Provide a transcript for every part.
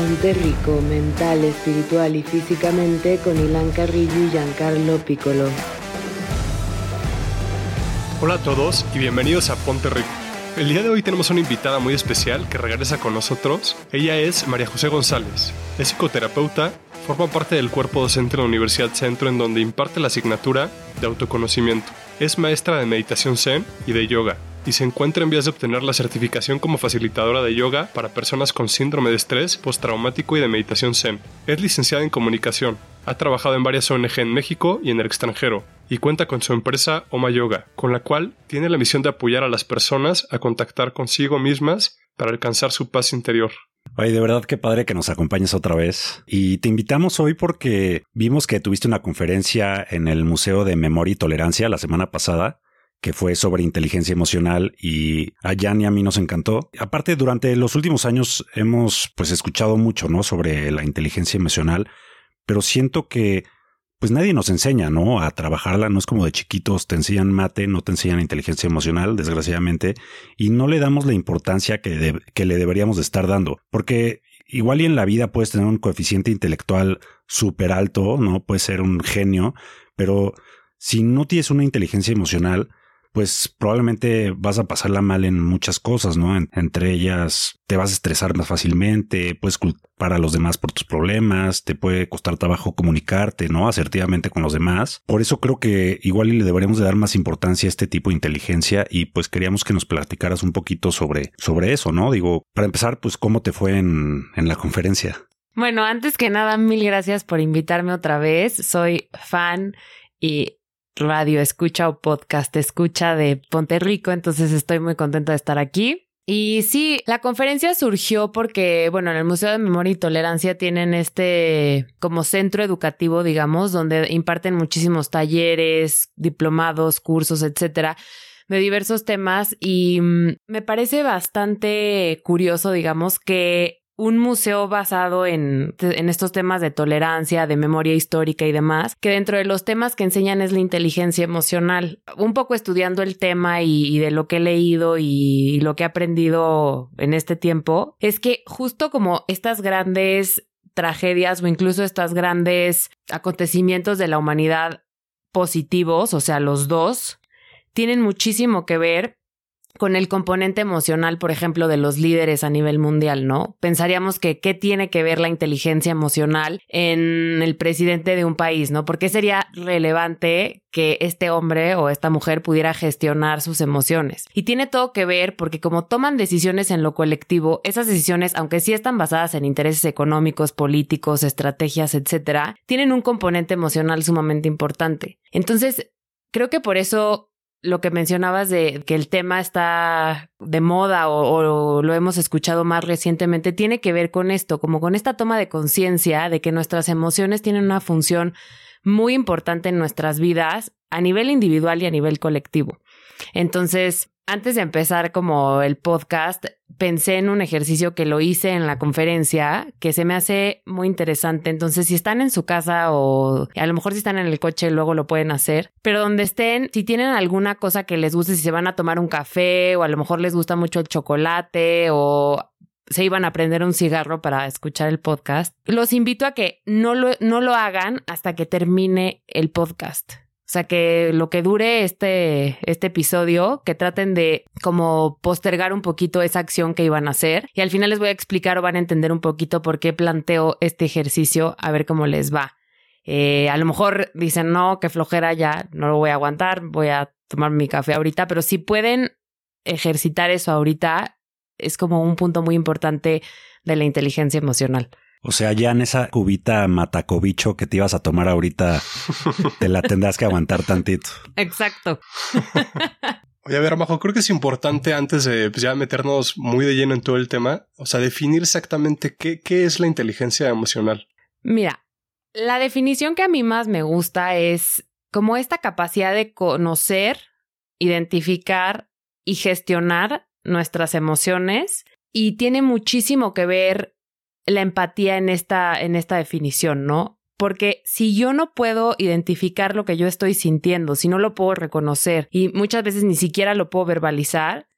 Ponte Rico, mental, espiritual y físicamente con Ilan Carrillo y Giancarlo Piccolo. Hola a todos y bienvenidos a Ponte Rico. El día de hoy tenemos una invitada muy especial que regresa con nosotros. Ella es María José González. Es psicoterapeuta, forma parte del cuerpo docente de la Universidad Centro en donde imparte la asignatura de autoconocimiento. Es maestra de meditación zen y de yoga y se encuentra en vías de obtener la certificación como facilitadora de yoga para personas con síndrome de estrés postraumático y de meditación Zen. Es licenciada en comunicación, ha trabajado en varias ONG en México y en el extranjero, y cuenta con su empresa Oma Yoga, con la cual tiene la misión de apoyar a las personas a contactar consigo mismas para alcanzar su paz interior. Oye, de verdad qué padre que nos acompañes otra vez. Y te invitamos hoy porque vimos que tuviste una conferencia en el Museo de Memoria y Tolerancia la semana pasada que fue sobre inteligencia emocional y a Jan y a mí nos encantó. Aparte, durante los últimos años hemos pues escuchado mucho, ¿no? Sobre la inteligencia emocional, pero siento que pues nadie nos enseña, ¿no? A trabajarla, no es como de chiquitos, te enseñan mate, no te enseñan inteligencia emocional, desgraciadamente, y no le damos la importancia que, que le deberíamos de estar dando, porque igual y en la vida puedes tener un coeficiente intelectual súper alto, ¿no? Puedes ser un genio, pero si no tienes una inteligencia emocional, pues probablemente vas a pasarla mal en muchas cosas, ¿no? entre ellas, te vas a estresar más fácilmente, puedes culpar a los demás por tus problemas, te puede costar trabajo comunicarte, ¿no? Asertivamente con los demás. Por eso creo que igual le deberíamos de dar más importancia a este tipo de inteligencia y pues queríamos que nos platicaras un poquito sobre, sobre eso, ¿no? Digo, para empezar, pues cómo te fue en, en la conferencia. Bueno, antes que nada, mil gracias por invitarme otra vez. Soy fan y radio escucha o podcast escucha de Ponte Rico, entonces estoy muy contenta de estar aquí. Y sí, la conferencia surgió porque, bueno, en el Museo de Memoria y Tolerancia tienen este como centro educativo, digamos, donde imparten muchísimos talleres, diplomados, cursos, etcétera, de diversos temas y mm, me parece bastante curioso, digamos, que un museo basado en, estos temas de tolerancia, de memoria histórica y demás, que dentro de los temas que enseñan es la inteligencia emocional. Un poco estudiando el tema y, de lo que he leído y, lo que he aprendido en este tiempo, es que justo como estas grandes tragedias o incluso estos grandes acontecimientos de la humanidad positivos, o sea, los dos, tienen muchísimo que ver con el componente emocional, por ejemplo, de los líderes a nivel mundial, ¿no? Pensaríamos que qué tiene que ver la inteligencia emocional en el presidente de un país, ¿no? ¿Por qué sería relevante que este hombre o esta mujer pudiera gestionar sus emociones? Y tiene todo que ver porque como toman decisiones en lo colectivo, esas decisiones, aunque sí están basadas en intereses económicos, políticos, estrategias, etcétera, tienen un componente emocional sumamente importante. Entonces, creo que por eso lo que mencionabas de que el tema está de moda o, lo hemos escuchado más recientemente tiene que ver con esto, como con esta toma de conciencia de que nuestras emociones tienen una función muy importante en nuestras vidas a nivel individual y a nivel colectivo. Entonces, antes de empezar como el podcast, pensé en un ejercicio que lo hice en la conferencia que se me hace muy interesante. Entonces, si están en su casa o a lo mejor si están en el coche, luego lo pueden hacer. Pero donde estén, si tienen alguna cosa que les guste, si se van a tomar un café o a lo mejor les gusta mucho el chocolate o se iban a prender un cigarro para escuchar el podcast, los invito a que no lo, no lo hagan hasta que termine el podcast. O sea, que lo que dure este, este episodio, que traten de como postergar un poquito esa acción que iban a hacer. Y al final les voy a explicar o van a entender un poquito por qué planteo este ejercicio, a ver cómo les va. Eh, a lo mejor dicen, no, qué flojera ya, no lo voy a aguantar, voy a tomar mi café ahorita, pero si pueden ejercitar eso ahorita, es como un punto muy importante de la inteligencia emocional. O sea, ya en esa cubita matacobicho que te ibas a tomar ahorita, te la tendrás que aguantar tantito. Exacto. Oye, a ver, Majo, creo que es importante antes de pues, ya meternos muy de lleno en todo el tema, o sea, definir exactamente qué, qué es la inteligencia emocional. Mira, la definición que a mí más me gusta es como esta capacidad de conocer, identificar y gestionar nuestras emociones y tiene muchísimo que ver la empatía en esta, en esta definición, ¿no? Porque si yo no puedo identificar lo que yo estoy sintiendo, si no lo puedo reconocer y muchas veces ni siquiera lo puedo verbalizar,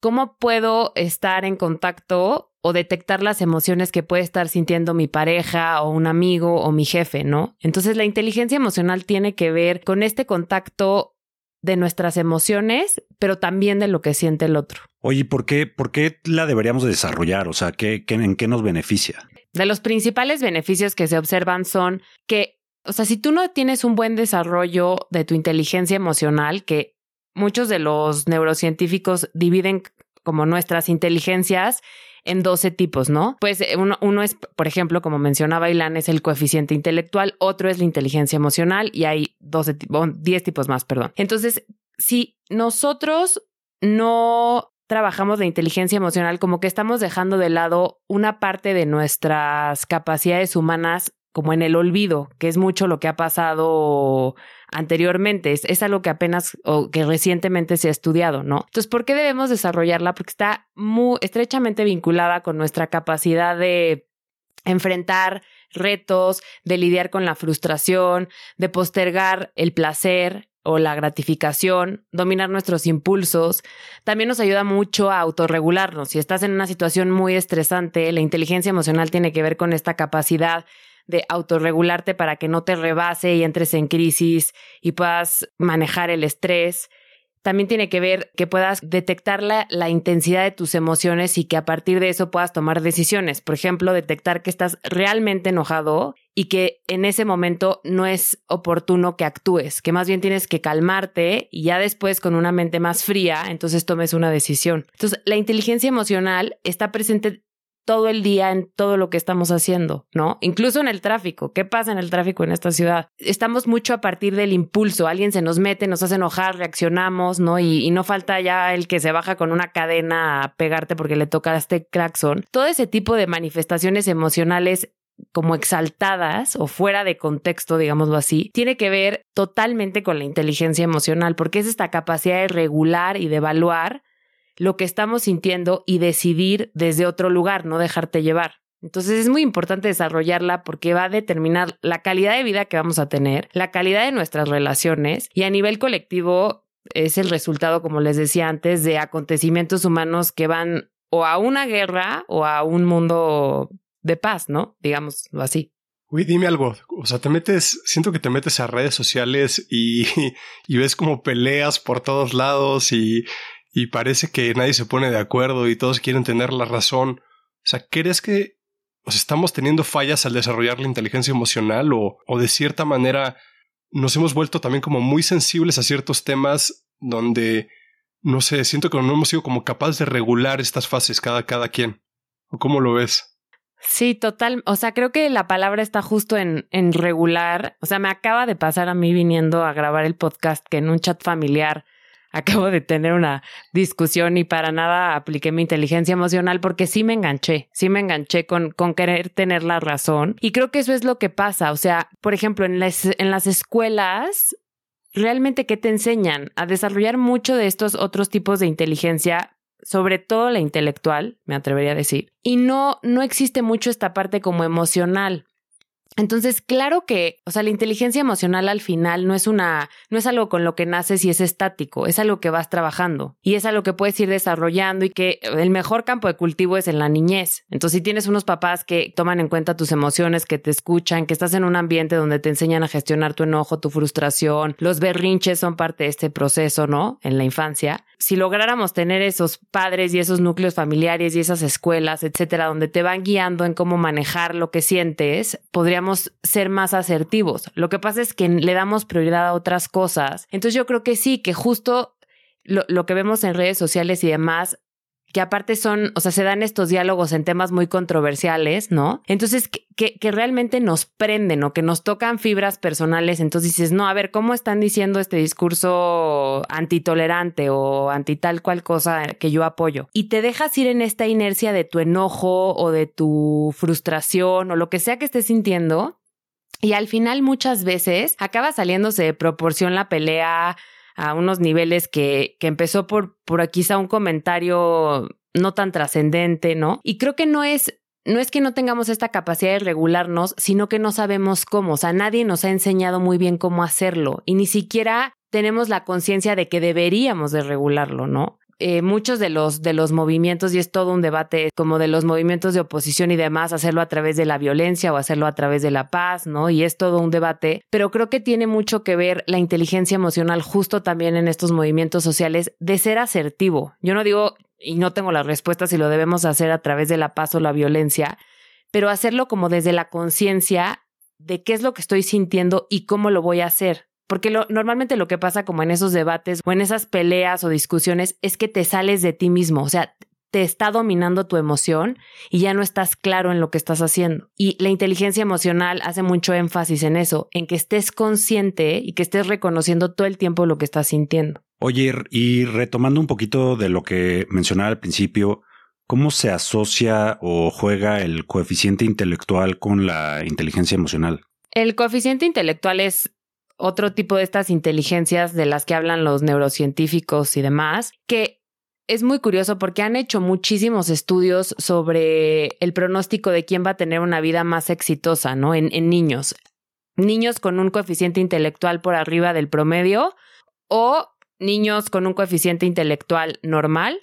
¿cómo puedo estar en contacto o detectar las emociones que puede estar sintiendo mi pareja o un amigo o mi jefe, ¿no? Entonces la inteligencia emocional tiene que ver con este contacto de nuestras emociones, pero también de lo que siente el otro. Oye, ¿por qué, por qué la deberíamos desarrollar? O sea, ¿qué, en qué nos beneficia? De los principales beneficios que se observan son que, o sea, si tú no tienes un buen desarrollo de tu inteligencia emocional, que muchos de los neurocientíficos dividen como nuestras inteligencias en 12 tipos, ¿no? Pues eh, uno, uno, es, por ejemplo, como mencionaba Ilan, es el coeficiente intelectual, otro es la inteligencia emocional y hay 12, 10 tipos más, perdón. Entonces, si nosotros no trabajamos la inteligencia emocional, como que estamos dejando de lado una parte de nuestras capacidades humanas como en el olvido, que es mucho lo que ha pasado anteriormente, es, algo que apenas o que recientemente se ha estudiado, ¿no? Entonces, ¿por qué debemos desarrollarla? Porque está muy estrechamente vinculada con nuestra capacidad de enfrentar retos, de lidiar con la frustración, de postergar el placer o la gratificación, dominar nuestros impulsos. También nos ayuda mucho a autorregularnos. Si estás en una situación muy estresante, la inteligencia emocional tiene que ver con esta capacidad de autorregularte para que no te rebase y entres en crisis y puedas manejar el estrés. También tiene que ver que puedas detectar la, la, intensidad de tus emociones y que a partir de eso puedas tomar decisiones. Por ejemplo, detectar que estás realmente enojado y que en ese momento no es oportuno que actúes, que más bien tienes que calmarte y ya después con una mente más fría, entonces tomes una decisión. Entonces, la inteligencia emocional está presente todo el día en todo lo que estamos haciendo, ¿no? Incluso en el tráfico. ¿Qué pasa en el tráfico en esta ciudad? Estamos mucho a partir del impulso. Alguien se nos mete, nos hace enojar, reaccionamos, ¿no? Y, no falta ya el que se baja con una cadena a pegarte porque le toca este claxon. Todo ese tipo de manifestaciones emocionales como exaltadas o fuera de contexto, digámoslo así, tiene que ver totalmente con la inteligencia emocional, porque es esta capacidad de regular y de evaluar lo que estamos sintiendo y decidir desde otro lugar, no dejarte llevar. Entonces es muy importante desarrollarla porque va a determinar la calidad de vida que vamos a tener, la calidad de nuestras relaciones y a nivel colectivo es el resultado, como les decía antes, de acontecimientos humanos que van o a una guerra o a un mundo de paz, ¿no? Digámoslo así. Uy, dime algo. O sea, te metes, siento que te metes a redes sociales y, y ves como peleas por todos lados y, y parece que nadie se pone de acuerdo y todos quieren tener la razón. O sea, ¿crees que estamos teniendo fallas al desarrollar la inteligencia emocional o, o de cierta manera nos hemos vuelto también como muy sensibles a ciertos temas donde, no sé, siento que no hemos sido como capaces de regular estas fases cada, cada quien? ¿O cómo lo ves? Sí, total. O sea, creo que la palabra está justo en, en regular. O sea, me acaba de pasar a mí viniendo a grabar el podcast que en un chat familiar acabo de tener una discusión y para nada apliqué mi inteligencia emocional porque sí me enganché, sí me enganché con, con querer tener la razón. Y creo que eso es lo que pasa. O sea, por ejemplo, en las, en las escuelas, realmente, ¿qué te enseñan? A desarrollar mucho de estos otros tipos de inteligencia sobre todo la intelectual, me atrevería a decir. Y no, no existe mucho esta parte como emocional. Entonces, claro que, o sea, la inteligencia emocional al final no es una, no es algo con lo que naces y es estático, es algo que vas trabajando y es algo que puedes ir desarrollando y que el mejor campo de cultivo es en la niñez. Entonces, si tienes unos papás que toman en cuenta tus emociones, que te escuchan, que estás en un ambiente donde te enseñan a gestionar tu enojo, tu frustración, los berrinches son parte de este proceso, ¿no? En la infancia. Si lográramos tener esos padres y esos núcleos familiares y esas escuelas, etcétera, donde te van guiando en cómo manejar lo que sientes, podríamos ser más asertivos. Lo que pasa es que le damos prioridad a otras cosas. Entonces yo creo que sí, que justo lo, que vemos en redes sociales y demás que aparte son, o sea, se dan estos diálogos en temas muy controversiales, ¿no? Entonces, que, que, realmente nos prenden o que nos tocan fibras personales, entonces dices, no, a ver, ¿cómo están diciendo este discurso antitolerante o anti tal cual cosa que yo apoyo? Y te dejas ir en esta inercia de tu enojo o de tu frustración o lo que sea que estés sintiendo. Y al final muchas veces acaba saliéndose de proporción la pelea, a unos niveles que, que empezó por, por quizá un comentario no tan trascendente, ¿no? Y creo que no es no es que no tengamos esta capacidad de regularnos, sino que no sabemos cómo. O sea, nadie nos ha enseñado muy bien cómo hacerlo y ni siquiera tenemos la conciencia de que deberíamos de regularlo, ¿no? Eh, muchos de los, de los movimientos, y es todo un debate como de los movimientos de oposición y demás, hacerlo a través de la violencia o hacerlo a través de la paz, ¿no? Y es todo un debate, pero creo que tiene mucho que ver la inteligencia emocional justo también en estos movimientos sociales de ser asertivo. Yo no digo, y no tengo la respuesta si lo debemos hacer a través de la paz o la violencia, pero hacerlo como desde la conciencia de qué es lo que estoy sintiendo y cómo lo voy a hacer. Porque lo, normalmente lo que pasa como en esos debates o en esas peleas o discusiones es que te sales de ti mismo, o sea, te está dominando tu emoción y ya no estás claro en lo que estás haciendo. Y la inteligencia emocional hace mucho énfasis en eso, en que estés consciente y que estés reconociendo todo el tiempo lo que estás sintiendo. Oye, y retomando un poquito de lo que mencionaba al principio, ¿cómo se asocia o juega el coeficiente intelectual con la inteligencia emocional? El coeficiente intelectual es otro tipo de estas inteligencias de las que hablan los neurocientíficos y demás, que es muy curioso porque han hecho muchísimos estudios sobre el pronóstico de quién va a tener una vida más exitosa, ¿no? En, en niños. Niños con un coeficiente intelectual por arriba del promedio o niños con un coeficiente intelectual normal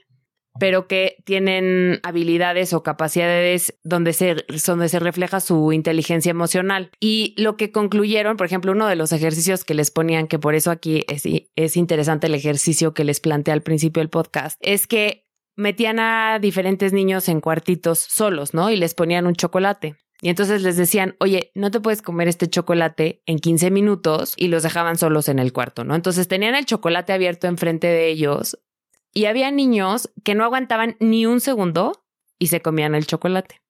pero que tienen habilidades o capacidades donde se, donde se refleja su inteligencia emocional. Y lo que concluyeron, por ejemplo, uno de los ejercicios que les ponían, que por eso aquí es, es interesante el ejercicio que les planteé al principio del podcast, es que metían a diferentes niños en cuartitos solos, ¿no? Y les ponían un chocolate. Y entonces les decían, oye, no te puedes comer este chocolate en 15 minutos y los dejaban solos en el cuarto, ¿no? Entonces tenían el chocolate abierto enfrente de ellos y había niños que no aguantaban ni un segundo y se comían el chocolate.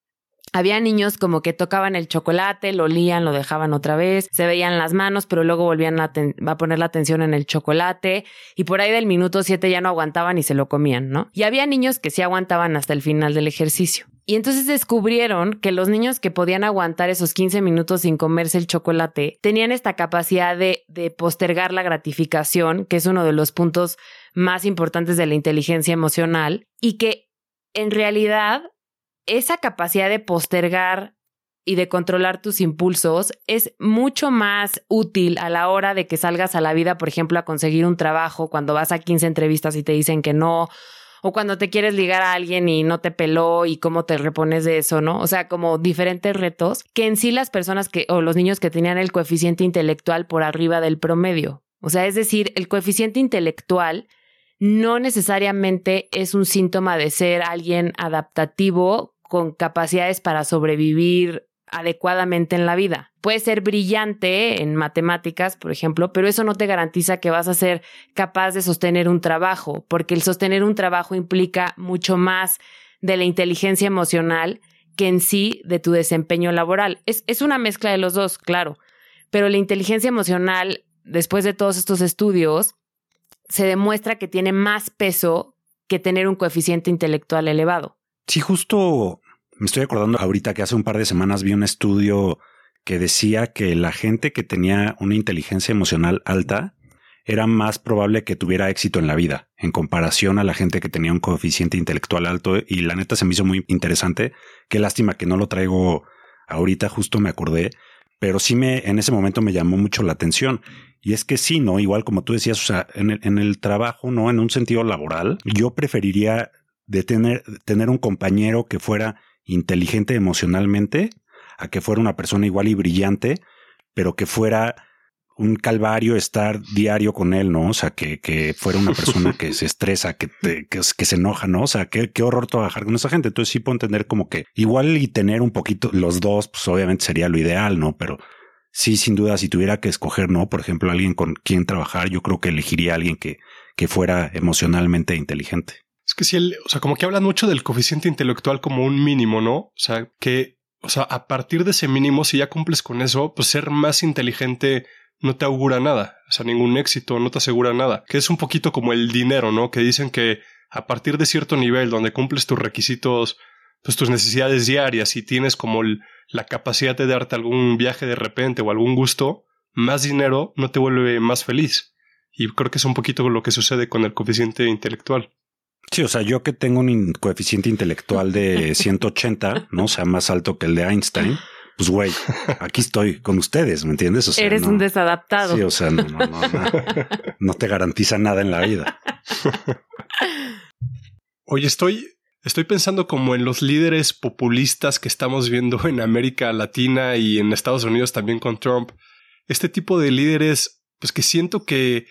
Había niños como que tocaban el chocolate, lo olían, lo dejaban otra vez, se veían las manos, pero luego volvían a, poner la atención en el chocolate y por ahí del minuto siete ya no aguantaban y se lo comían, ¿no? Y había niños que sí aguantaban hasta el final del ejercicio. Y entonces descubrieron que los niños que podían aguantar esos 15 minutos sin comerse el chocolate tenían esta capacidad de postergar la gratificación, que es uno de los puntos más importantes de la inteligencia emocional, y que en realidad esa capacidad de postergar y de controlar tus impulsos es mucho más útil a la hora de que salgas a la vida, por ejemplo, a conseguir un trabajo, cuando vas a 15 entrevistas y te dicen que no, o cuando te quieres ligar a alguien y no te peló y cómo te repones de eso, ¿no? O sea, como diferentes retos que en sí las personas que o los niños que tenían el coeficiente intelectual por arriba del promedio. O sea, es decir, el coeficiente intelectual no necesariamente es un síntoma de ser alguien adaptativo con capacidades para sobrevivir adecuadamente en la vida. Puedes ser brillante en matemáticas, por ejemplo, pero eso no te garantiza que vas a ser capaz de sostener un trabajo, porque el sostener un trabajo implica mucho más de la inteligencia emocional que en sí de tu desempeño laboral. Es, es una mezcla de los dos, claro, pero la inteligencia emocional, después de todos estos estudios, se demuestra que tiene más peso que tener un coeficiente intelectual elevado. Sí, justo me estoy acordando ahorita que hace un par de semanas vi un estudio que decía que la gente que tenía una inteligencia emocional alta era más probable que tuviera éxito en la vida en comparación a la gente que tenía un coeficiente intelectual alto y la neta se me hizo muy interesante. Qué lástima que no lo traigo ahorita, justo me acordé, pero sí me en ese momento me llamó mucho la atención y es que sí, ¿no? Igual como tú decías, o sea, en el, en el trabajo, ¿no? En un sentido laboral, yo preferiría de tener, tener un compañero que fuera inteligente emocionalmente a que fuera una persona igual y brillante, pero que fuera un calvario estar diario con él, ¿no? O sea, que, que fuera una persona que se estresa, que, que, que, se enoja, ¿no? O sea, qué, qué horror trabajar con esa gente. Entonces sí puedo entender como que igual y tener un poquito los dos, pues obviamente sería lo ideal, ¿no? Pero sí, sin duda, si tuviera que escoger, ¿no? Por ejemplo, alguien con quien trabajar, yo creo que elegiría a alguien que, que fuera emocionalmente inteligente. Que si él, o sea, como que hablan mucho del coeficiente intelectual como un mínimo, ¿no? O sea, que, o sea, a partir de ese mínimo, si ya cumples con eso, pues ser más inteligente no te augura nada, o sea, ningún éxito no te asegura nada, que es un poquito como el dinero, ¿no? Que dicen que a partir de cierto nivel donde cumples tus requisitos, pues tus necesidades diarias y tienes como el, la capacidad de darte algún viaje de repente o algún gusto, más dinero no te vuelve más feliz. Y creo que es un poquito lo que sucede con el coeficiente intelectual. Sí, o sea, yo que tengo un coeficiente intelectual de 180, ¿no? O sea, más alto que el de Einstein. Pues güey, aquí estoy con ustedes, ¿me entiendes? O sea, Eres un desadaptado. Sí, o sea, no, no, no, no, no te garantiza nada en la vida. Oye, estoy, estoy pensando como en los líderes populistas que estamos viendo en América Latina y en Estados Unidos también con Trump. Este tipo de líderes, pues que siento que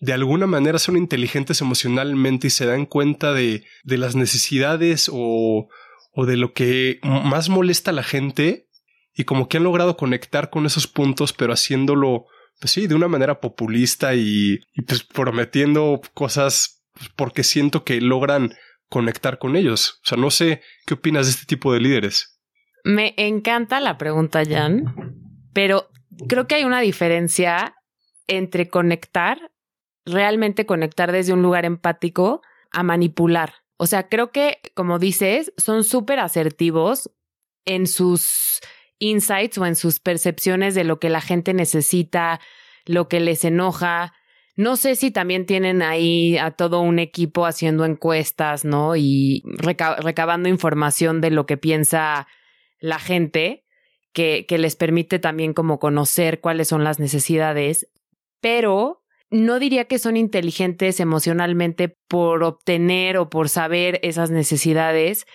de alguna manera son inteligentes emocionalmente y se dan cuenta de, de las necesidades o, o de lo que más molesta a la gente y como que han logrado conectar con esos puntos, pero haciéndolo, pues sí, de una manera populista y, pues prometiendo cosas pues, porque siento que logran conectar con ellos. O sea, no sé qué opinas de este tipo de líderes. Me encanta la pregunta, Jan, pero creo que hay una diferencia entre conectar, realmente conectar desde un lugar empático, a manipular. O sea, creo que, como dices, son súper asertivos en sus insights o en sus percepciones de lo que la gente necesita, lo que les enoja. No sé si también tienen ahí a todo un equipo haciendo encuestas, ¿no? Y recabando información de lo que piensa la gente, que, que les permite también como conocer cuáles son las necesidades. Pero no diría que son inteligentes emocionalmente por obtener o por saber esas necesidades,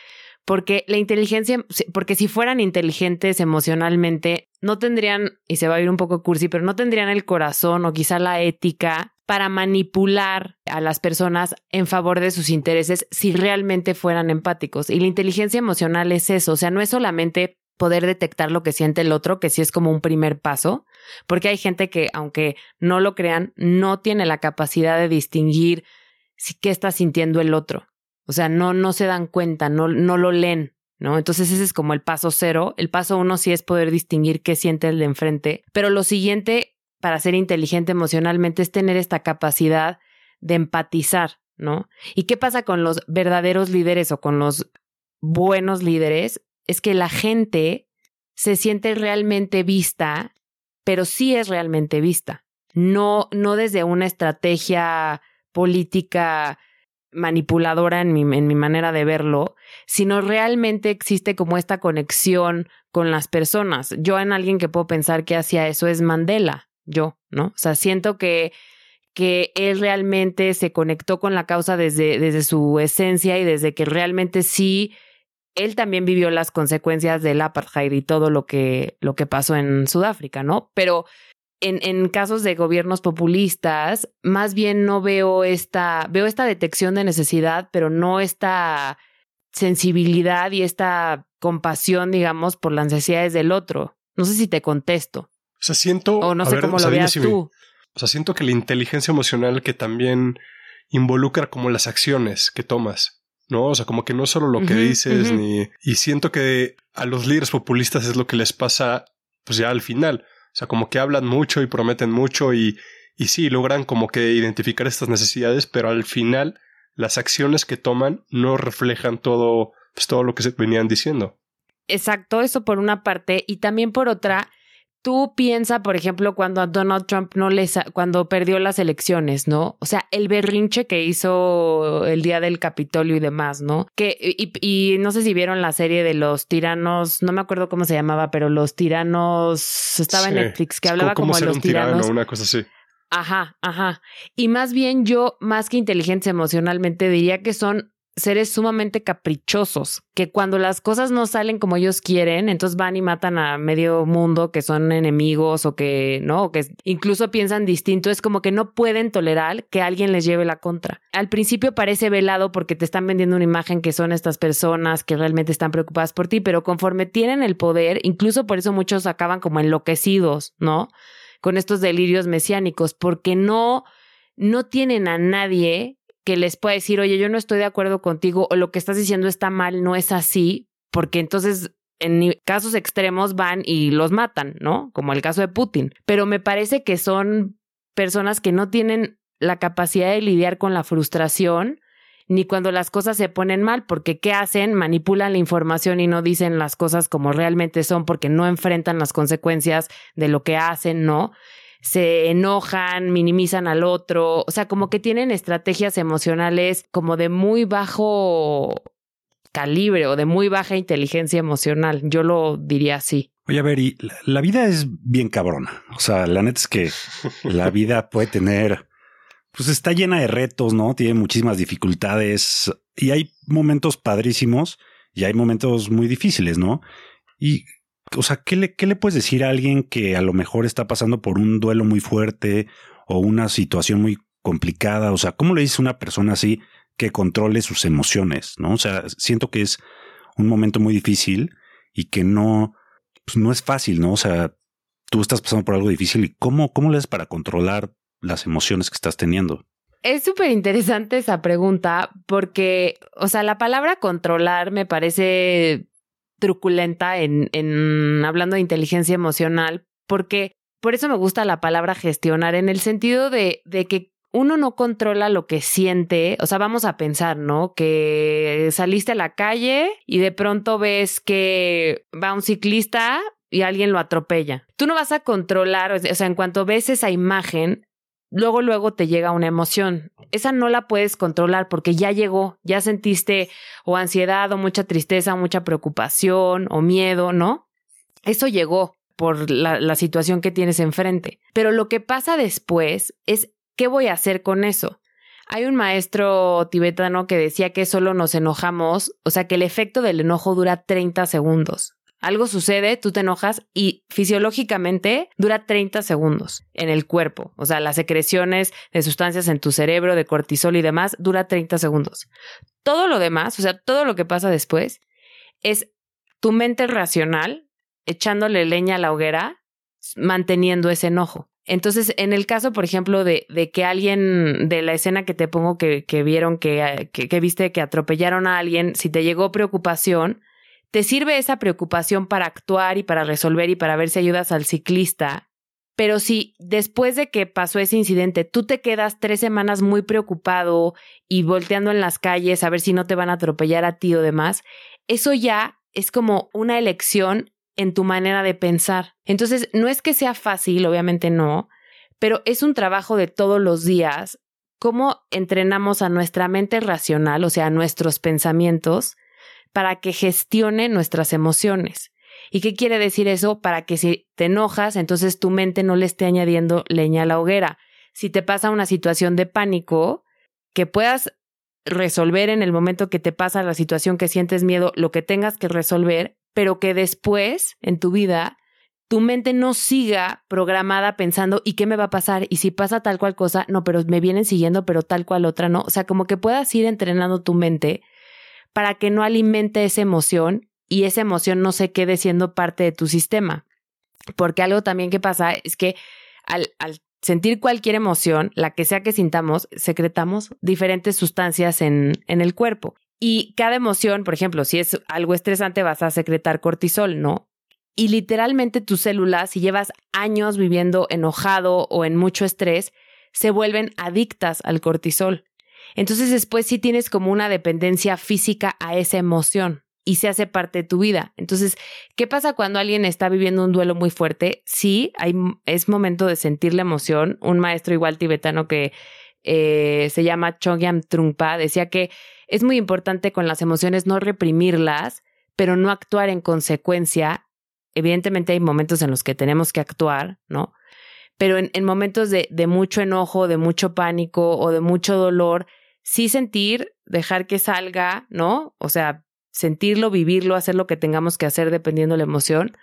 porque la inteligencia, porque si fueran inteligentes emocionalmente, no tendrían, y se va a ir un poco cursi, pero no tendrían el corazón o quizá la ética para manipular a las personas en favor de sus intereses si realmente fueran empáticos. Y la inteligencia emocional es eso, o sea, no es solamente poder detectar lo que siente el otro, que sí es como un primer paso, porque hay gente que, aunque no lo crean, no tiene la capacidad de distinguir si qué está sintiendo el otro. O sea, no, no se dan cuenta, no, no lo leen, ¿no? Entonces ese es como el paso cero. El paso uno sí es poder distinguir qué siente el de enfrente. Pero lo siguiente para ser inteligente emocionalmente es tener esta capacidad de empatizar, ¿no? ¿Y qué pasa con los verdaderos líderes o con los buenos líderes? Es que la gente se siente realmente vista, pero sí es realmente vista. No, no desde una estrategia política manipuladora en mi, en mi manera de verlo, sino realmente existe como esta conexión con las personas. Yo en alguien que puedo pensar que hacía eso es Mandela, yo, ¿no? O sea, siento que, que él realmente se conectó con la causa desde, desde su esencia y desde que realmente sí, él también vivió las consecuencias del apartheid y todo lo que, lo que pasó en Sudáfrica, ¿no? Pero en, en, casos de gobiernos populistas, más bien no veo esta, veo esta detección de necesidad, pero no esta sensibilidad y esta compasión, digamos, por las necesidades del otro. No sé si te contesto. O sea, siento. O no sé cómo lo veas tú. O sea, siento que la inteligencia emocional que también involucra como las acciones que tomas. ¿No? O sea, como que no solo lo que dices, ni. Y siento que a los líderes populistas es lo que les pasa, pues ya al final. O sea, como que hablan mucho y prometen mucho y, y sí, logran como que identificar estas necesidades, pero al final las acciones que toman no reflejan todo, pues, todo lo que se venían diciendo. Exacto, eso por una parte. Y también por otra, Tú piensa, por ejemplo, cuando a Donald Trump no les, cuando perdió las elecciones, ¿no? O sea, el berrinche que hizo el día del Capitolio y demás, ¿no? Que, y, no sé si vieron la serie de los tiranos, no me acuerdo cómo se llamaba, pero los tiranos, estaba en Netflix, que hablaba como, de los tiranos. una cosa así. Ajá, ajá. Y más bien yo, más que inteligentes emocionalmente, diría que son seres sumamente caprichosos, que cuando las cosas no salen como ellos quieren, entonces van y matan a medio mundo que son enemigos o que no, o que incluso piensan distinto, es como que no pueden tolerar que alguien les lleve la contra. Al principio parece velado porque te están vendiendo una imagen que son estas personas que realmente están preocupadas por ti, pero conforme tienen el poder, incluso por eso muchos acaban como enloquecidos, ¿no? Con estos delirios mesiánicos, porque no no tienen a nadie que les pueda decir, oye, yo no estoy de acuerdo contigo o lo que estás diciendo está mal, no es así, porque entonces en casos extremos van y los matan, ¿no? Como el caso de Putin. Pero me parece que son personas que no tienen la capacidad de lidiar con la frustración ni cuando las cosas se ponen mal, porque ¿qué hacen? Manipulan la información y no dicen las cosas como realmente son porque no enfrentan las consecuencias de lo que hacen, ¿no? Se enojan, minimizan al otro, o sea, como que tienen estrategias emocionales como de muy bajo calibre o de muy baja inteligencia emocional, yo lo diría así. Oye, a ver, y la, vida es bien cabrona. O sea, la neta es que la vida puede tener pues está llena de retos, ¿no? Tiene muchísimas dificultades y hay momentos padrísimos y hay momentos muy difíciles, ¿no? Y, o sea, ¿qué le, qué le puedes decir a alguien que a lo mejor está pasando por un duelo muy fuerte o una situación muy complicada? O sea, ¿cómo le dice a una persona así que controle sus emociones, ¿no? O sea, siento que es un momento muy difícil y que no, pues no es fácil, ¿no? O sea, tú estás pasando por algo difícil y cómo, cómo le das para controlar las emociones que estás teniendo. Es súper interesante esa pregunta porque, o sea, la palabra controlar me parece truculenta en, en hablando de inteligencia emocional, porque por eso me gusta la palabra gestionar, en el sentido de, de que uno no controla lo que siente, o sea, vamos a pensar, ¿no? Que saliste a la calle y de pronto ves que va un ciclista y alguien lo atropella. Tú no vas a controlar, o sea, en cuanto ves esa imagen, luego, luego te llega una emoción. Esa no la puedes controlar porque ya llegó, ya sentiste o ansiedad o mucha tristeza, mucha preocupación o miedo, ¿no? Eso llegó por la, la situación que tienes enfrente. Pero lo que pasa después es, ¿qué voy a hacer con eso? Hay un maestro tibetano que decía que solo nos enojamos, o sea que el efecto del enojo dura 30 segundos. Algo sucede, tú te enojas y fisiológicamente dura 30 segundos en el cuerpo. O sea, las secreciones de sustancias en tu cerebro, de cortisol y demás, dura 30 segundos. Todo lo demás, o sea, todo lo que pasa después, es tu mente racional echándole leña a la hoguera, manteniendo ese enojo. Entonces, en el caso, por ejemplo, de, que alguien, de la escena que te pongo que, vieron que viste que atropellaron a alguien, si te llegó preocupación, te sirve esa preocupación para actuar y para resolver y para ver si ayudas al ciclista. Pero si después de que pasó ese incidente tú te quedas tres semanas muy preocupado y volteando en las calles a ver si no te van a atropellar a ti o demás, eso ya es como una elección en tu manera de pensar. Entonces, no es que sea fácil, obviamente no, pero es un trabajo de todos los días cómo entrenamos a nuestra mente racional, o sea, a nuestros pensamientos, para que gestione nuestras emociones. ¿Y qué quiere decir eso? Para que si te enojas, entonces tu mente no le esté añadiendo leña a la hoguera. Si te pasa una situación de pánico, que puedas resolver en el momento que te pasa la situación que sientes miedo, lo que tengas que resolver, pero que después en tu vida tu mente no siga programada pensando ¿y qué me va a pasar? Y si pasa tal cual cosa, no, pero me vienen siguiendo, pero tal cual otra no. O sea, como que puedas ir entrenando tu mente para que no alimente esa emoción y esa emoción no se quede siendo parte de tu sistema. Porque algo también que pasa es que al, sentir cualquier emoción, la que sea que sintamos, secretamos diferentes sustancias en, en el cuerpo. Y cada emoción, por ejemplo, si es algo estresante, vas a secretar cortisol, ¿no? Y literalmente tus células, si llevas años viviendo enojado o en mucho estrés, se vuelven adictas al cortisol. Entonces después sí tienes como una dependencia física a esa emoción y se hace parte de tu vida. Entonces, ¿qué pasa cuando alguien está viviendo un duelo muy fuerte? Sí, hay, es momento de sentir la emoción. Un maestro igual tibetano que eh, se llama Chogyam Trungpa decía que es muy importante con las emociones no reprimirlas, pero no actuar en consecuencia. Evidentemente hay momentos en los que tenemos que actuar, ¿no? Pero en, en momentos de mucho enojo, de mucho pánico o de mucho dolor, sí sentir, dejar que salga, ¿no? O sea, sentirlo, vivirlo, hacer lo que tengamos que hacer dependiendo de la emoción,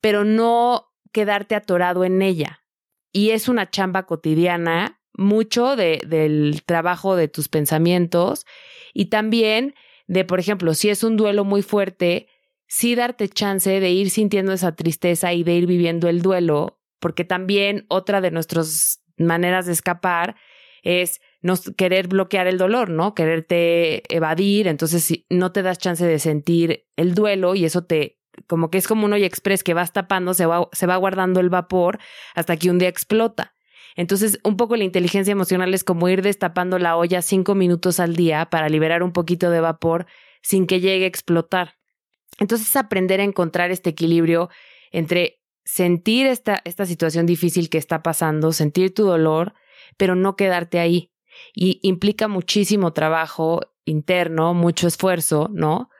pero no quedarte atorado en ella. Y es una chamba cotidiana, mucho de, del trabajo de tus pensamientos y también de, por ejemplo, si es un duelo muy fuerte, sí darte chance de ir sintiendo esa tristeza y de ir viviendo el duelo, porque también otra de nuestras maneras de escapar es no querer bloquear el dolor, ¿no? Quererte evadir, entonces no te das chance de sentir el duelo y eso te como que es como un hoy express que vas tapando, se va, se va guardando el vapor hasta que un día explota. Entonces, un poco la inteligencia emocional es como ir destapando la olla cinco minutos al día para liberar un poquito de vapor sin que llegue a explotar. Entonces, aprender a encontrar este equilibrio entre sentir esta, esta situación difícil que está pasando, sentir tu dolor, pero no quedarte ahí y implica muchísimo trabajo interno, mucho esfuerzo, ¿no?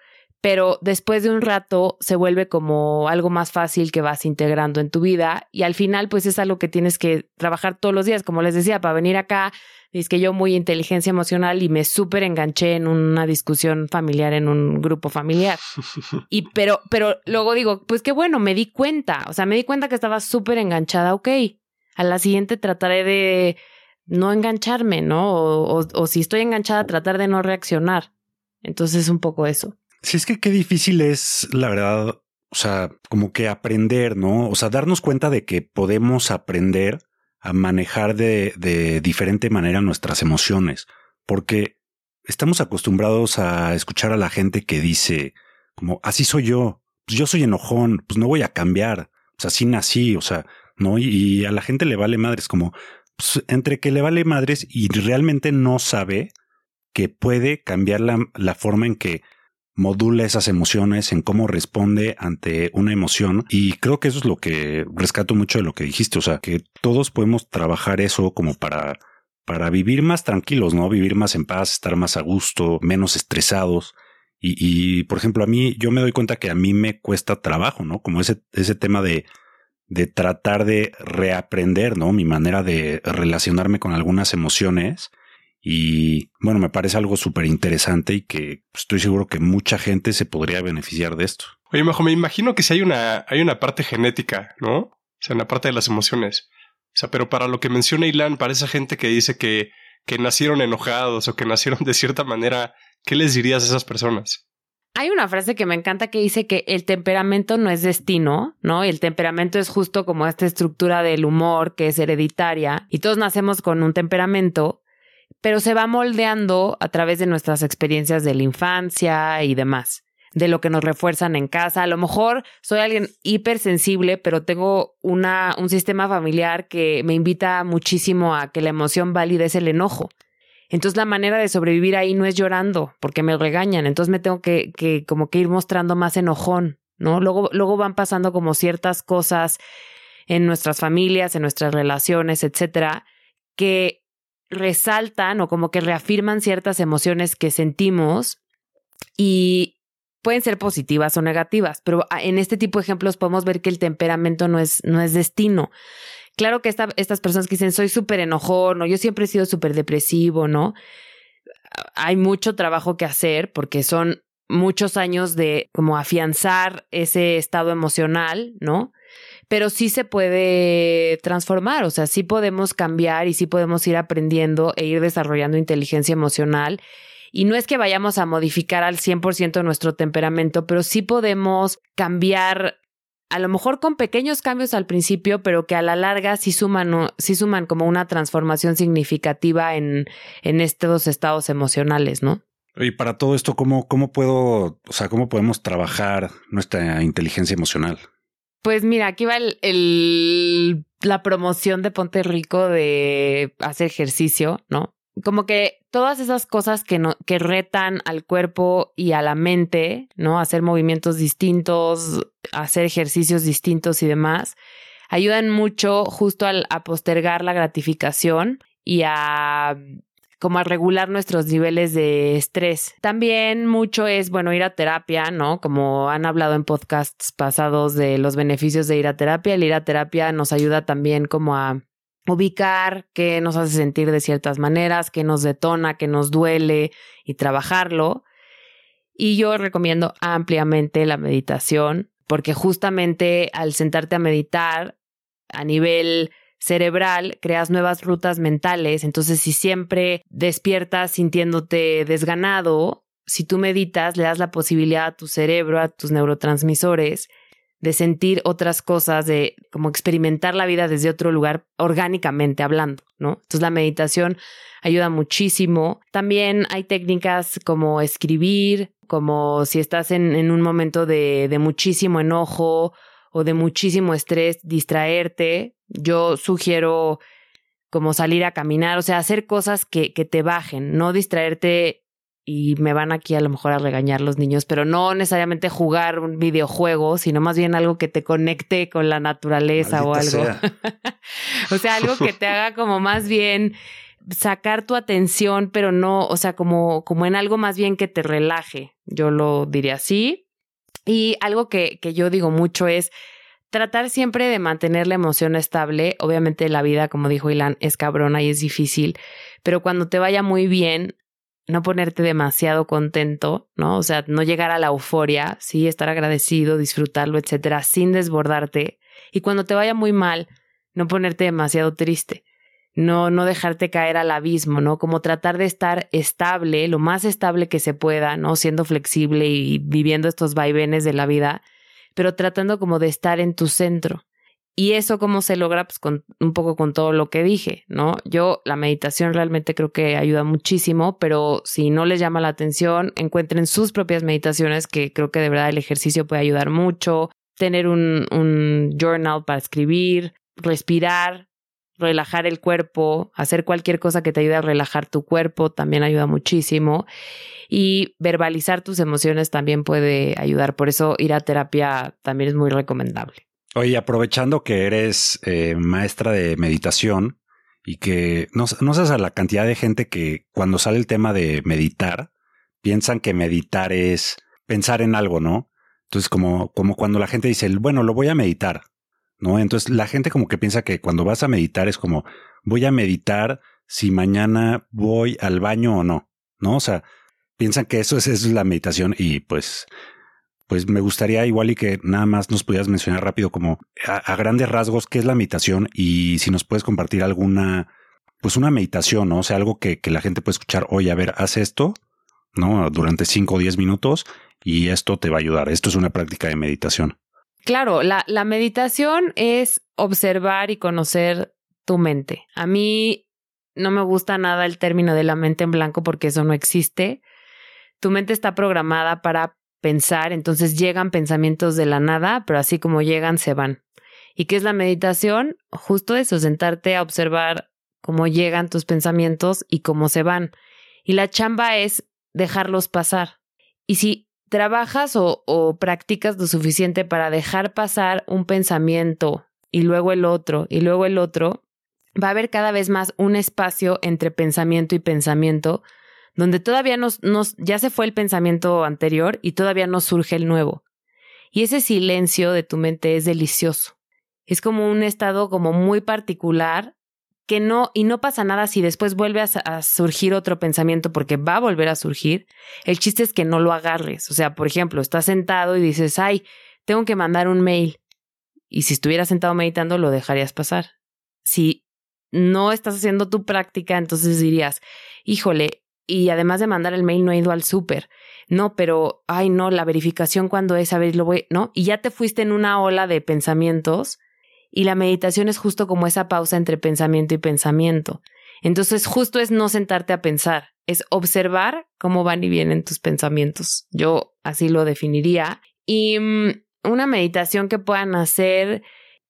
pero después de un rato se vuelve como algo más fácil que vas integrando en tu vida y al final pues es algo que tienes que trabajar todos los días, como les decía, para venir acá, es que yo muy inteligencia emocional y me súper enganché en una discusión familiar en un grupo familiar. Y pero, pero luego digo, pues qué bueno, me di cuenta, o sea, me di cuenta que estaba súper enganchada, ok, a la siguiente trataré de no engancharme, ¿no? O, o, o si estoy enganchada, tratar de no reaccionar. Entonces es un poco eso. Sí, es que qué difícil es, la verdad, o sea, como que aprender, ¿no? O sea, darnos cuenta de que podemos aprender a manejar de, de diferente manera nuestras emociones, porque estamos acostumbrados a escuchar a la gente que dice, como, así soy yo, pues yo soy enojón, pues no voy a cambiar, pues así nací, o sea, ¿no? Y, y a la gente le vale madres, como, pues, entre que le vale madres y realmente no sabe que puede cambiar la, la forma en que modula esas emociones, en cómo responde ante una emoción. Y creo que eso es lo que rescato mucho de lo que dijiste. O sea, que todos podemos trabajar eso como para, para vivir más tranquilos, ¿no? Vivir más en paz, estar más a gusto, menos estresados. Y, y por ejemplo, a mí, yo me doy cuenta que a mí me cuesta trabajo, ¿no? Como ese, ese tema de, de tratar de reaprender, ¿no? Mi manera de relacionarme con algunas emociones y bueno, me parece algo súper interesante y que estoy seguro que mucha gente se podría beneficiar de esto. Oye, me imagino que si hay una, hay una parte genética, ¿no? O sea, en la parte de las emociones. O sea, pero para lo que menciona Ilan, para esa gente que dice que, que nacieron enojados o que nacieron de cierta manera, ¿qué les dirías a esas personas? Hay una frase que me encanta que dice que el temperamento no es destino, ¿no? El temperamento es justo como esta estructura del humor que es hereditaria y todos nacemos con un temperamento, pero se va moldeando a través de nuestras experiencias de la infancia y demás, de lo que nos refuerzan en casa. A lo mejor soy alguien hipersensible, pero tengo una, un sistema familiar que me invita muchísimo a que la emoción válida es el enojo. Entonces la manera de sobrevivir ahí no es llorando, porque me regañan, entonces me tengo que, que como que ir mostrando más enojón, ¿no? Luego, luego van pasando como ciertas cosas en nuestras familias, en nuestras relaciones, etcétera, que resaltan o como que reafirman ciertas emociones que sentimos y pueden ser positivas o negativas, pero en este tipo de ejemplos podemos ver que el temperamento no es, no es destino. Claro que estas personas que dicen soy súper enojón o yo siempre he sido súper depresivo, ¿no? Hay mucho trabajo que hacer porque son muchos años de como afianzar ese estado emocional, ¿no? pero sí se puede transformar, o sea, sí podemos cambiar y sí podemos ir aprendiendo e ir desarrollando inteligencia emocional. Y no es que vayamos a modificar al 100% nuestro temperamento, pero sí podemos cambiar, a lo mejor con pequeños cambios al principio, pero que a la larga sí suman, sí suman como una transformación significativa en, en estos estados emocionales, ¿no? Y para todo esto, ¿cómo, ¿cómo puedo, o sea, cómo podemos trabajar nuestra inteligencia emocional? Pues mira, aquí va el, la promoción de Ponte Rico de hacer ejercicio, ¿no? Como que todas esas cosas que, no, que retan al cuerpo y a la mente, ¿no? Hacer movimientos distintos, hacer ejercicios distintos y demás, ayudan mucho justo a postergar la gratificación y a como a regular nuestros niveles de estrés. También mucho es, bueno, ir a terapia, ¿no? Como han hablado en podcasts pasados de los beneficios de ir a terapia. El ir a terapia nos ayuda también como a ubicar qué nos hace sentir de ciertas maneras, qué nos detona, qué nos duele y trabajarlo. Y yo recomiendo ampliamente la meditación porque justamente al sentarte a meditar a nivel cerebral, creas nuevas rutas mentales. Entonces, si siempre despiertas sintiéndote desganado, si tú meditas, le das la posibilidad a tu cerebro, a tus neurotransmisores, de sentir otras cosas, de como experimentar la vida desde otro lugar orgánicamente hablando, ¿no? Entonces la meditación ayuda muchísimo. También hay técnicas como escribir, como si estás en, en un momento de, de muchísimo enojo o de muchísimo estrés, distraerte, yo sugiero como salir a caminar, o sea, hacer cosas que, que te bajen, no distraerte y me van aquí a lo mejor a regañar los niños, pero no necesariamente jugar un videojuego, sino más bien algo que te conecte con la naturaleza o algo. o sea, algo que te haga como más bien sacar tu atención, pero no, o sea, como, como en algo más bien que te relaje. Yo lo diría así. Y algo que, que yo digo mucho es tratar siempre de mantener la emoción estable. Obviamente la vida, como dijo Ilan, es cabrona y es difícil, pero cuando te vaya muy bien, no ponerte demasiado contento, ¿no? O sea, no llegar a la euforia, sí, estar agradecido, disfrutarlo, etcétera, sin desbordarte. Y cuando te vaya muy mal, no ponerte demasiado triste no, no dejarte caer al abismo, ¿no? Como tratar de estar estable, lo más estable que se pueda, ¿no? Siendo flexible y viviendo estos vaivenes de la vida, pero tratando como de estar en tu centro. Y eso cómo se logra, pues con un poco con todo lo que dije, ¿no? Yo la meditación realmente creo que ayuda muchísimo, pero si no les llama la atención, encuentren sus propias meditaciones, que creo que de verdad el ejercicio puede ayudar mucho. Tener un, un journal para escribir, respirar, relajar el cuerpo, hacer cualquier cosa que te ayude a relajar tu cuerpo también ayuda muchísimo. Y verbalizar tus emociones también puede ayudar. Por eso ir a terapia también es muy recomendable. Oye, aprovechando que eres eh, maestra de meditación y que no, no sabes a la cantidad de gente que cuando sale el tema de meditar, piensan que meditar es pensar en algo, ¿no? Entonces, como, como cuando la gente dice, bueno, lo voy a meditar. ¿no? Entonces la gente como que piensa que cuando vas a meditar es como, voy a meditar si mañana voy al baño o no, ¿no? O sea, piensan que eso es, es la meditación y pues, pues me gustaría igual y que nada más nos pudieras mencionar rápido como a, grandes rasgos qué es la meditación y si nos puedes compartir alguna, pues una meditación, ¿no? O sea, algo que, que la gente puede escuchar, oye, a ver, haz esto, ¿no? Durante 5 o 10 minutos y esto te va a ayudar. Esto es una práctica de meditación. Claro, la, la meditación es observar y conocer tu mente. A mí no me gusta nada el término de la mente en blanco porque eso no existe. Tu mente está programada para pensar, entonces llegan pensamientos de la nada, pero así como llegan, se van. ¿Y qué es la meditación? Justo eso, sentarte a observar cómo llegan tus pensamientos y cómo se van. Y la chamba es dejarlos pasar. Y si trabajas o, o practicas lo suficiente para dejar pasar un pensamiento y luego el otro y luego el otro, va a haber cada vez más un espacio entre pensamiento y pensamiento donde todavía nos, ya se fue el pensamiento anterior y todavía no surge el nuevo. Y ese silencio de tu mente es delicioso. Es como un estado como muy particular que no, y no pasa nada si después vuelve a, surgir otro pensamiento porque va a volver a surgir. El chiste es que no lo agarres. O sea, por ejemplo, estás sentado y dices, ay, tengo que mandar un mail. Y si estuvieras sentado meditando, lo dejarías pasar. Si no estás haciendo tu práctica, entonces dirías, híjole, y además de mandar el mail, no he ido al súper. No, pero, ay, no, la verificación cuando es, a ver, lo voy, ¿no? Y ya te fuiste en una ola de pensamientos y la meditación es justo como esa pausa entre pensamiento y pensamiento. Entonces, justo es no sentarte a pensar, es observar cómo van y vienen tus pensamientos. Yo así lo definiría. Y mm, una meditación que puedan hacer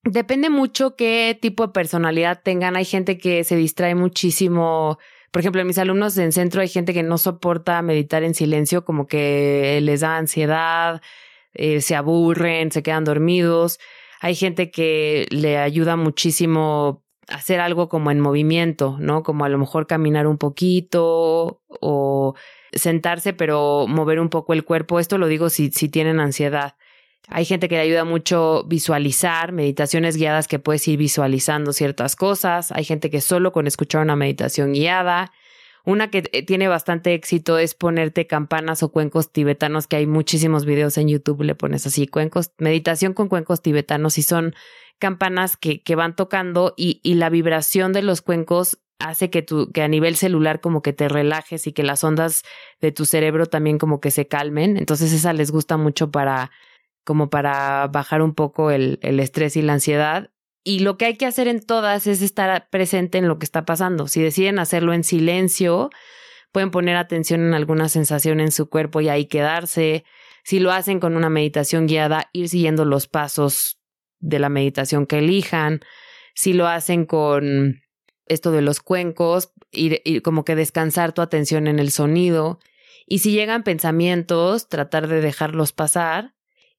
depende mucho qué tipo de personalidad tengan. Hay gente que se distrae muchísimo. Por ejemplo, en mis alumnos en centro hay gente que no soporta meditar en silencio, como que les da ansiedad, eh, se aburren, se quedan dormidos. Hay gente que le ayuda muchísimo hacer algo como en movimiento, ¿no? Como a lo mejor caminar un poquito o sentarse, pero mover un poco el cuerpo. Esto lo digo si, si tienen ansiedad. Hay gente que le ayuda mucho visualizar, meditaciones guiadas que puedes ir visualizando ciertas cosas. Hay gente que solo con escuchar una meditación guiada. Una que eh, tiene bastante éxito es ponerte campanas o cuencos tibetanos, que hay muchísimos videos en YouTube, le pones así, cuencos, meditación con cuencos tibetanos y son campanas que, que van tocando y, y la vibración de los cuencos hace que, tu, que a nivel celular como que te relajes y que las ondas de tu cerebro también como que se calmen. Entonces esa les gusta mucho para como para bajar un poco el, estrés y la ansiedad. Y lo que hay que hacer en todas es estar presente en lo que está pasando. Si deciden hacerlo en silencio, pueden poner atención en alguna sensación en su cuerpo y ahí quedarse. Si lo hacen con una meditación guiada, ir siguiendo los pasos de la meditación que elijan. Si lo hacen con esto de los cuencos, ir, ir como que descansar tu atención en el sonido. Y si llegan pensamientos, tratar de dejarlos pasar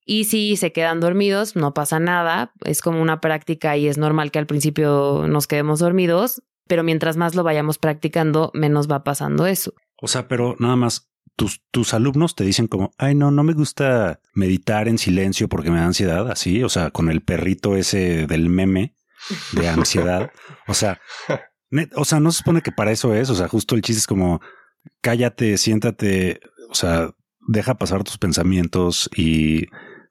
y si se quedan dormidos, no pasa nada, es como una práctica y es normal que al principio nos quedemos dormidos. pero mientras más lo vayamos practicando, menos va pasando eso. O sea, pero nada más, tus, tus alumnos te dicen como, ay, no, no me gusta meditar en silencio porque me da ansiedad, así, o sea, con el perrito ese del meme de ansiedad. o sea, o sea, no se supone que para eso es, o sea, justo el chiste es como, cállate, siéntate, o sea, deja pasar tus pensamientos y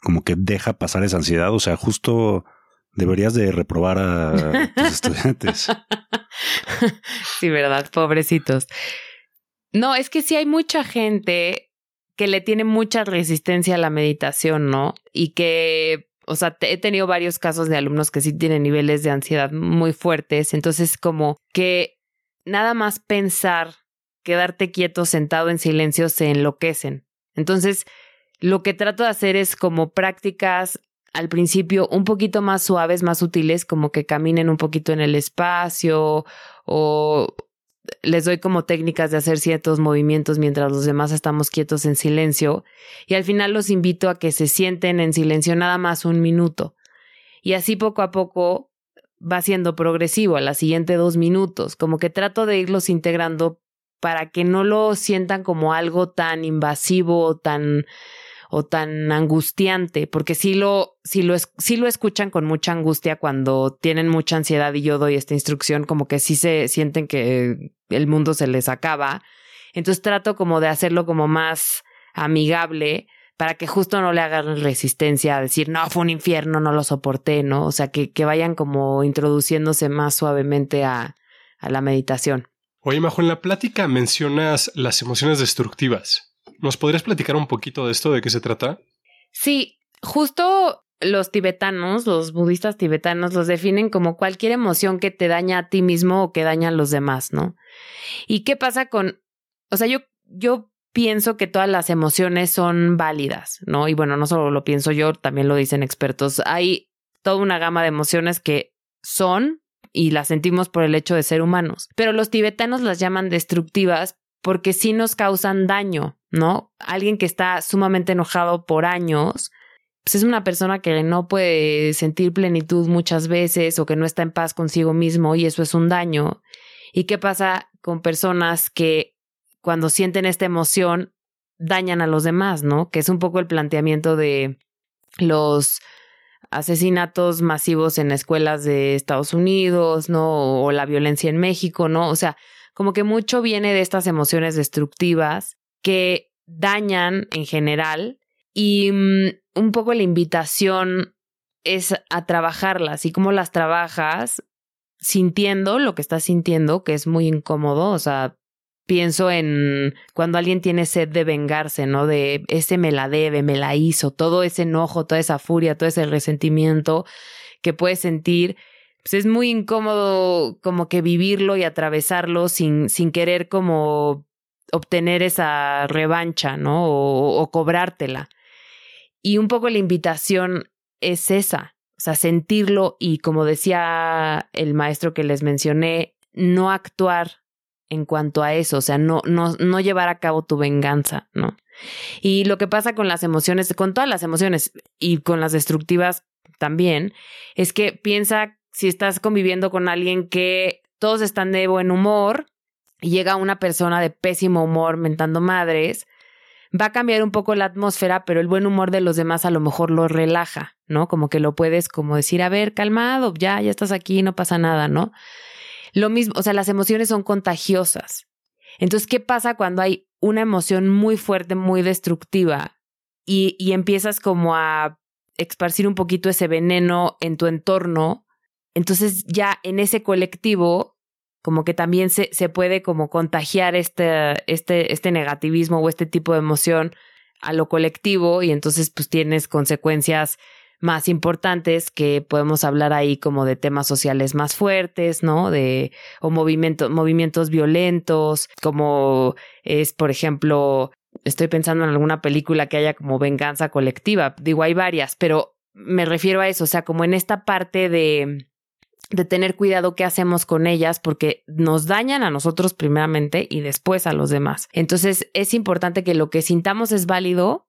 como que deja pasar esa ansiedad, o sea, justo deberías de reprobar a tus estudiantes. Sí, verdad, pobrecitos. No, es que sí hay mucha gente que le tiene mucha resistencia a la meditación, ¿no? Y que, o sea, he tenido varios casos de alumnos que sí tienen niveles de ansiedad muy fuertes, entonces como que nada más pensar, quedarte quieto sentado en silencio se enloquecen. Entonces, lo que trato de hacer es como prácticas al principio un poquito más suaves, más útiles, como que caminen un poquito en el espacio o les doy como técnicas de hacer ciertos movimientos mientras los demás estamos quietos en silencio y al final los invito a que se sienten en silencio nada más un minuto. Y así poco a poco va siendo progresivo a la siguiente dos minutos, como que trato de irlos integrando para que no lo sientan como algo tan invasivo o tan o tan angustiante, porque si lo, si lo, lo escuchan con mucha angustia cuando tienen mucha ansiedad y yo doy esta instrucción, como que sí se sienten que el mundo se les acaba. Entonces trato como de hacerlo como más amigable para que justo no le hagan resistencia a decir, no, fue un infierno, no lo soporté, ¿no? O sea, que, que vayan como introduciéndose más suavemente a, a la meditación. Oye, Majo, en la plática mencionas las emociones destructivas. ¿Nos podrías platicar un poquito de esto, de qué se trata? Sí, justo los tibetanos, los budistas tibetanos, los definen como cualquier emoción que te daña a ti mismo o que daña a los demás, ¿no? ¿Y qué pasa con, o sea, yo, yo pienso que todas las emociones son válidas, ¿no? Y bueno, no solo lo pienso yo, también lo dicen expertos. Hay toda una gama de emociones que son y las sentimos por el hecho de ser humanos, pero los tibetanos las llaman destructivas porque sí nos causan daño, ¿no? Alguien que está sumamente enojado por años, pues es una persona que no puede sentir plenitud muchas veces o que no está en paz consigo mismo y eso es un daño. ¿Y qué pasa con personas que cuando sienten esta emoción dañan a los demás, ¿no? Que es un poco el planteamiento de los asesinatos masivos en escuelas de Estados Unidos, ¿no? O la violencia en México, ¿no? O sea, como que mucho viene de estas emociones destructivas que dañan en general y mm, un poco la invitación es a trabajarlas y cómo las trabajas sintiendo lo que estás sintiendo, que es muy incómodo, o sea, pienso en cuando alguien tiene sed de vengarse, ¿no? De ese me la debe, me la hizo, todo ese enojo, toda esa furia, todo ese resentimiento que puedes sentir pues es muy incómodo como que vivirlo y atravesarlo sin, sin querer como obtener esa revancha, ¿no? O, o cobrártela. Y un poco la invitación es esa, o sea, sentirlo y como decía el maestro que les mencioné, no actuar en cuanto a eso, o sea, no, no, no llevar a cabo tu venganza, ¿no? Y lo que pasa con las emociones, con todas las emociones y con las destructivas también, es que piensa si estás conviviendo con alguien que todos están de buen humor y llega una persona de pésimo humor mentando madres, va a cambiar un poco la atmósfera, pero el buen humor de los demás a lo mejor lo relaja, ¿no? Como que lo puedes como decir, a ver, calmado, ya, ya estás aquí, no pasa nada, ¿no? Lo mismo, o sea, las emociones son contagiosas. Entonces, ¿qué pasa cuando hay una emoción muy fuerte, muy destructiva y, y empiezas como a esparcir un poquito ese veneno en tu entorno? Entonces ya en ese colectivo, como que también se, se puede como contagiar este, este, este negativismo o este tipo de emoción a lo colectivo y entonces pues tienes consecuencias más importantes que podemos hablar ahí como de temas sociales más fuertes, ¿no? De o movimientos movimientos violentos, como es por ejemplo, estoy pensando en alguna película que haya como venganza colectiva. Digo, hay varias, pero me refiero a eso, o sea, como en esta parte de de tener cuidado qué hacemos con ellas porque nos dañan a nosotros primeramente y después a los demás. Entonces es importante que lo que sintamos es válido,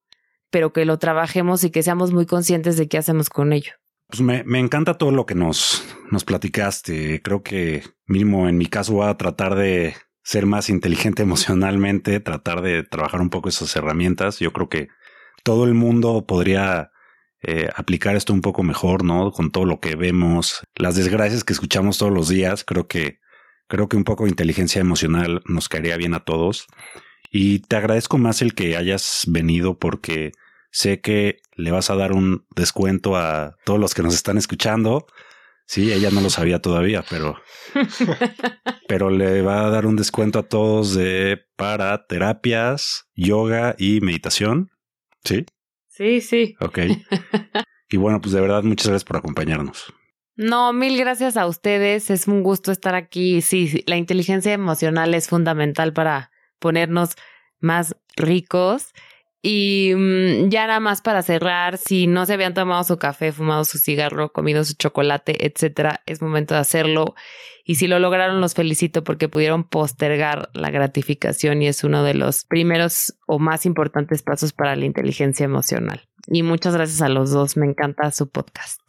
pero que lo trabajemos y que seamos muy conscientes de qué hacemos con ello. Pues me, me, encanta todo lo que nos, nos platicaste. Creo que mínimo en mi caso voy a tratar de ser más inteligente emocionalmente, tratar de trabajar un poco esas herramientas. Yo creo que todo el mundo podría eh, aplicar esto un poco mejor, ¿no? Con todo lo que vemos, las desgracias que escuchamos todos los días. Creo que, creo que un poco de inteligencia emocional nos caería bien a todos. Y te agradezco más el que hayas venido porque sé que le vas a dar un descuento a todos los que nos están escuchando. Sí, ella no lo sabía todavía, pero, pero le va a dar un descuento a todos de para terapias, yoga y meditación. Sí. Sí, sí. Ok. y bueno, pues de verdad, muchas gracias por acompañarnos. No, mil gracias a ustedes. Es un gusto estar aquí. Sí, la inteligencia emocional es fundamental para ponernos más ricos. Y mm, ya nada más para cerrar, si no se habían tomado su café, fumado su cigarro, comido su chocolate, etcétera, es momento de hacerlo. Y si lo lograron, los felicito porque pudieron postergar la gratificación y es uno de los primeros o más importantes pasos para la inteligencia emocional. Y muchas gracias a los dos, me encanta su podcast.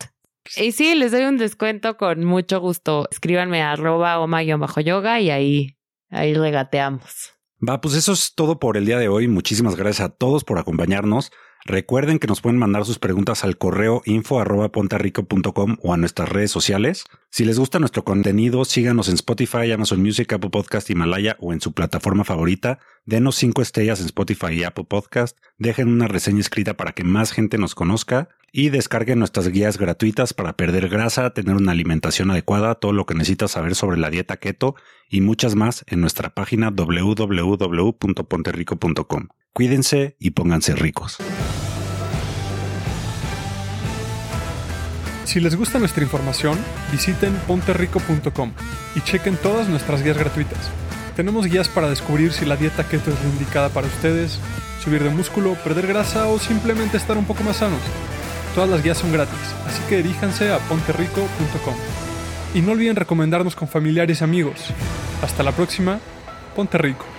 Y sí, les doy un descuento con mucho gusto. Escríbanme a arroba oma-yoga y ahí, ahí regateamos. Va, pues eso es todo por el día de hoy. Muchísimas gracias a todos por acompañarnos. Recuerden que nos pueden mandar sus preguntas al correo info o a nuestras redes sociales. Si les gusta nuestro contenido, síganos en Spotify, Amazon Music, Apple Podcast, Himalaya o en su plataforma favorita. Denos cinco estrellas en Spotify y Apple Podcast. Dejen una reseña escrita para que más gente nos conozca y descarguen nuestras guías gratuitas para perder grasa, tener una alimentación adecuada, todo lo que necesitas saber sobre la dieta keto y muchas más en nuestra página www.ponterrico.com. Cuídense y pónganse ricos. Si les gusta nuestra información, visiten ponterrico.com y chequen todas nuestras guías gratuitas. Tenemos guías para descubrir si la dieta keto es indicada para ustedes, subir de músculo, perder grasa o simplemente estar un poco más sanos. Todas las guías son gratis, así que diríjanse a ponterrico.com. Y no olviden recomendarnos con familiares y amigos. Hasta la próxima, Ponte Rico.